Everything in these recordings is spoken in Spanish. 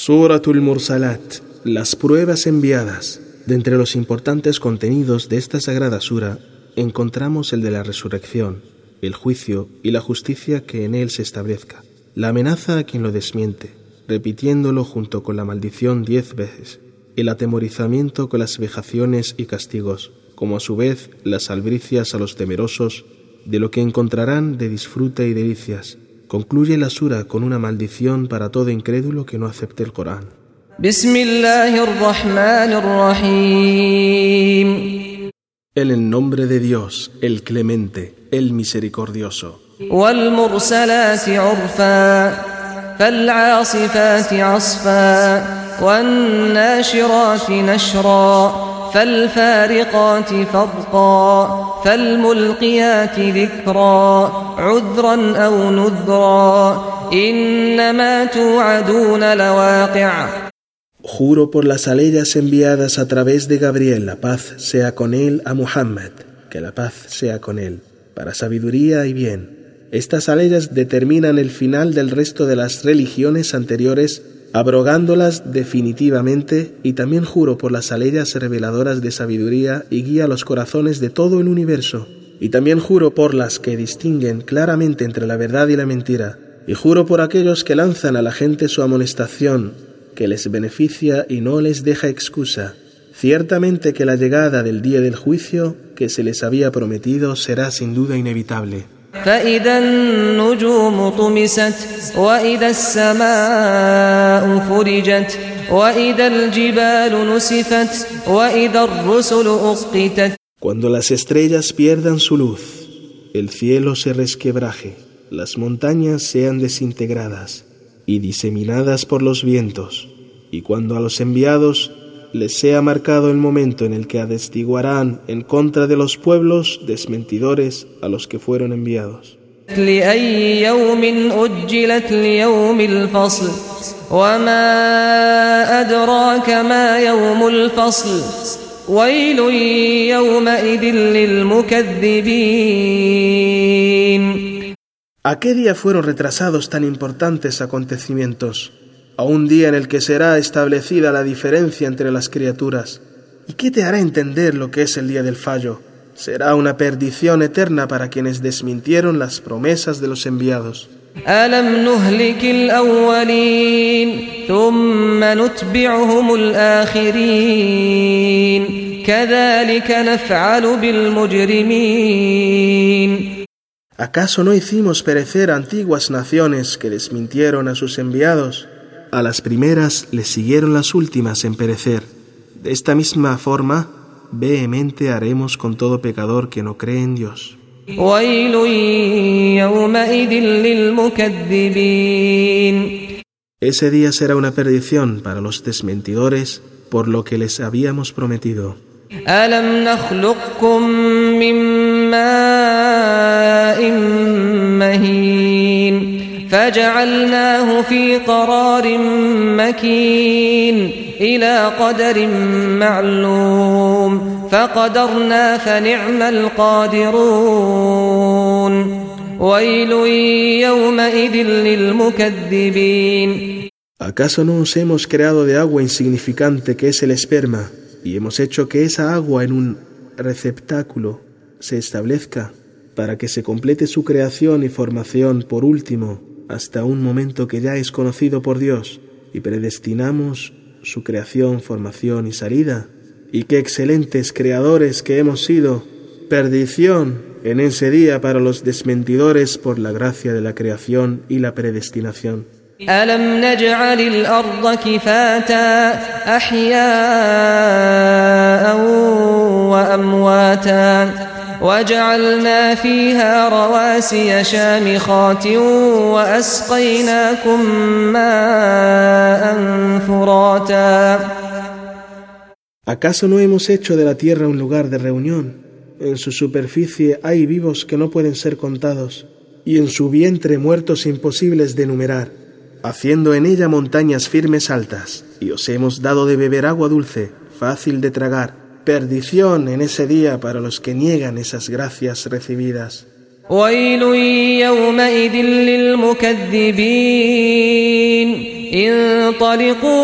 Suratul Mursalat, las pruebas enviadas. De entre los importantes contenidos de esta sagrada sura encontramos el de la resurrección, el juicio y la justicia que en él se establezca, la amenaza a quien lo desmiente, repitiéndolo junto con la maldición diez veces, el atemorizamiento con las vejaciones y castigos, como a su vez las albricias a los temerosos de lo que encontrarán de disfrute y delicias Concluye la sura con una maldición para todo incrédulo que no acepte el Corán. En el nombre de Dios, el clemente, el misericordioso. فالعاصفات عصفا والناشرات نشرا فالفارقات فرقا فالملقيات ذكرا عذرا او نذرا انما توعدون لواقع Juro por las aleyas enviadas a través de Gabriel, la paz sea con él a Muhammad, que la paz sea con él, para sabiduría y bien. Estas aleyas determinan el final del resto de las religiones anteriores, abrogándolas definitivamente, y también juro por las aleyas reveladoras de sabiduría y guía los corazones de todo el universo, y también juro por las que distinguen claramente entre la verdad y la mentira, y juro por aquellos que lanzan a la gente su amonestación, que les beneficia y no les deja excusa. Ciertamente que la llegada del día del juicio que se les había prometido será sin duda inevitable. فإذا النجوم طمست وإذا السماء فرجت وإذا الجبال نسفت وإذا الرسل أسقطت Cuando las estrellas pierdan su luz, el cielo se resquebraje, las montañas sean desintegradas y diseminadas por los vientos, y cuando a los enviados les sea marcado el momento en el que atestiguarán en contra de los pueblos desmentidores a los que fueron enviados. ¿A qué día fueron retrasados tan importantes acontecimientos? A un día en el que será establecida la diferencia entre las criaturas. ¿Y qué te hará entender lo que es el día del fallo? Será una perdición eterna para quienes desmintieron las promesas de los enviados. ¿Acaso no hicimos perecer antiguas naciones que desmintieron a sus enviados? A las primeras les siguieron las últimas en perecer. De esta misma forma, vehemente haremos con todo pecador que no cree en Dios. Ese día será una perdición para los desmentidores por lo que les habíamos prometido. فجعلناه في قرار مكين إلى قدر معلوم فقدرنا فنعم القادرون ويل يومئذ للمكذبين ¿Acaso no os hemos creado de agua insignificante que es el esperma y hemos hecho que esa agua en un receptáculo se establezca para que se complete su creación y formación por último hasta un momento que ya es conocido por Dios y predestinamos su creación, formación y salida. Y qué excelentes creadores que hemos sido. Perdición en ese día para los desmentidores por la gracia de la creación y la predestinación. وجعلنا فيها رواسي شامخات وأسقيناكم ماء فراتا ¿Acaso no hemos hecho de la tierra un lugar de reunión? En su superficie hay vivos que no pueden ser contados, y en su vientre muertos imposibles de enumerar, haciendo en ella montañas firmes altas, y os hemos dado de beber agua dulce, fácil de tragar, perdición en ese día para los que niegan esas gracias recibidas. انطلقوا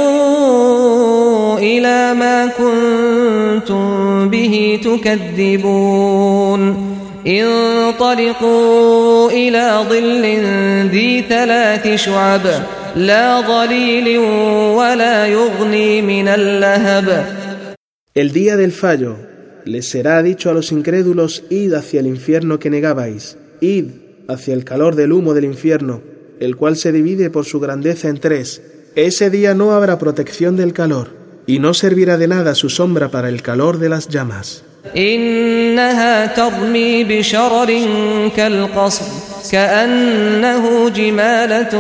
إلى ما كنتم به تكذبون انطلقوا إلى ظل ذي ثلاث شعب لا ظليل ولا يغني من اللهب El día del fallo les será dicho a los incrédulos, id hacia el infierno que negabais, id hacia el calor del humo del infierno, el cual se divide por su grandeza en tres. Ese día no habrá protección del calor, y no servirá de nada su sombra para el calor de las llamas. إنها ترمي بشرر كالقصر كأنه جمالة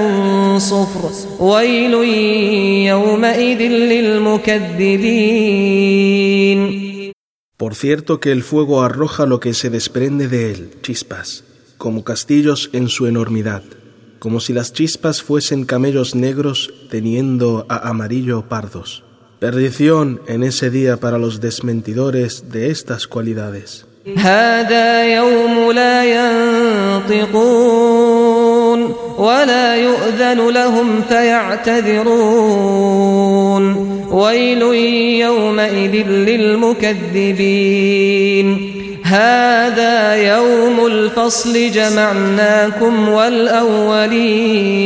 صفر ويل يومئذ للمكذبين Por cierto que el fuego arroja lo que se desprende de él, chispas, como castillos en su enormidad, como si las chispas fuesen camellos negros teniendo a amarillo pardos. Perdición en ese día para los desmentidores de estas cualidades. ينطقون ولا يؤذن لهم فيعتذرون ويل يومئذ للمكذبين هذا يوم الفصل جمعناكم والأولين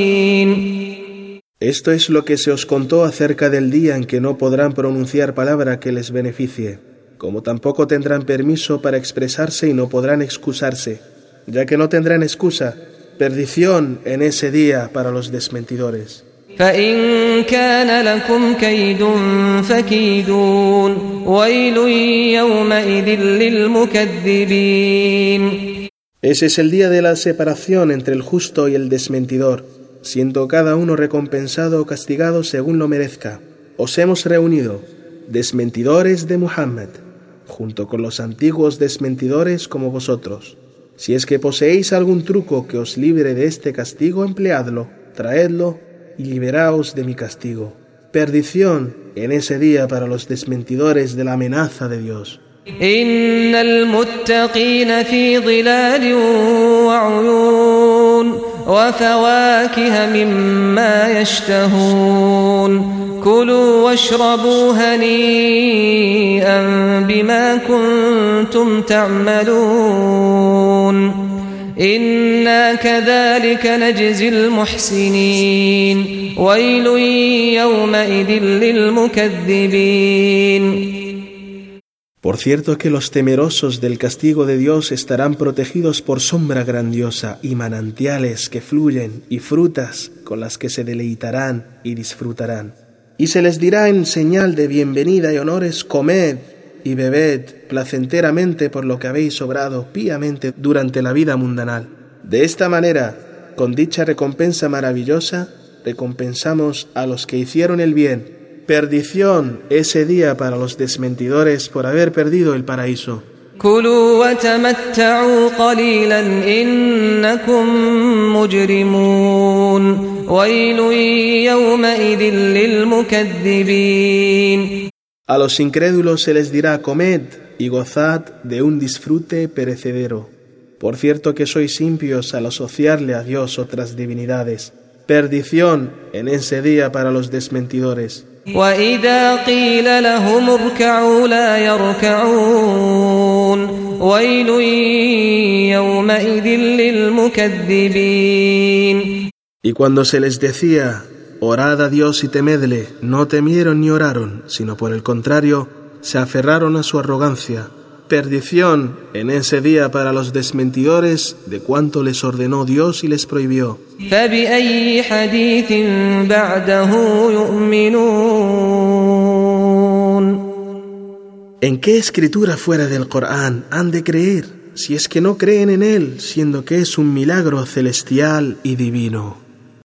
Esto es lo que se os contó acerca del día en que no podrán pronunciar palabra que les beneficie, como tampoco tendrán permiso para expresarse y no podrán excusarse, ya que no tendrán excusa, perdición en ese día para los desmentidores. فإن كان لكم كيد فكيدون ويل يومئذ للمكذبين Ese es el día de la separación entre el justo y el desmentidor, siendo cada uno recompensado o castigado según lo merezca. Os hemos reunido, desmentidores de Muhammad, junto con los antiguos desmentidores como vosotros. Si es que poseéis algún truco que os libre de este castigo, empleadlo, traedlo y liberaos de mi castigo. Perdición en ese día para los desmentidores de la amenaza de Dios. إن المتقين في ظلال وعيون وفواكه مما يشتهون كلوا واشربوا هنيئا بما كنتم تعملون إنا كذلك نجزي المحسنين ويل يومئذ للمكذبين Por cierto que los temerosos del castigo de Dios estarán protegidos por sombra grandiosa y manantiales que fluyen y frutas con las que se deleitarán y disfrutarán. Y se les dirá en señal de bienvenida y honores, comed y bebed placenteramente por lo que habéis obrado píamente durante la vida mundanal. De esta manera, con dicha recompensa maravillosa, recompensamos a los que hicieron el bien. Perdición ese día para los desmentidores por haber perdido el paraíso. كلوا وتمتعوا قليلا إنكم مجرمون ويل يومئذ للمكذبين A los incrédulos se les dirá, comed y gozad de un disfrute perecedero. Por cierto que sois impios al asociarle a Dios otras divinidades. Perdición en ese día para los desmentidores. وإذا قيل لهم اركعوا لا يركعون ويل يومئذ للمكذبين Y cuando se les decía, orad a Dios y temedle, no temieron ni oraron, sino por el contrario, se aferraron a su arrogancia. Perdición en ese día para los desmentidores de cuanto les ordenó Dios y les prohibió. ¿En qué escritura fuera del Corán han de creer si es que no creen en Él, siendo que es un milagro celestial y divino?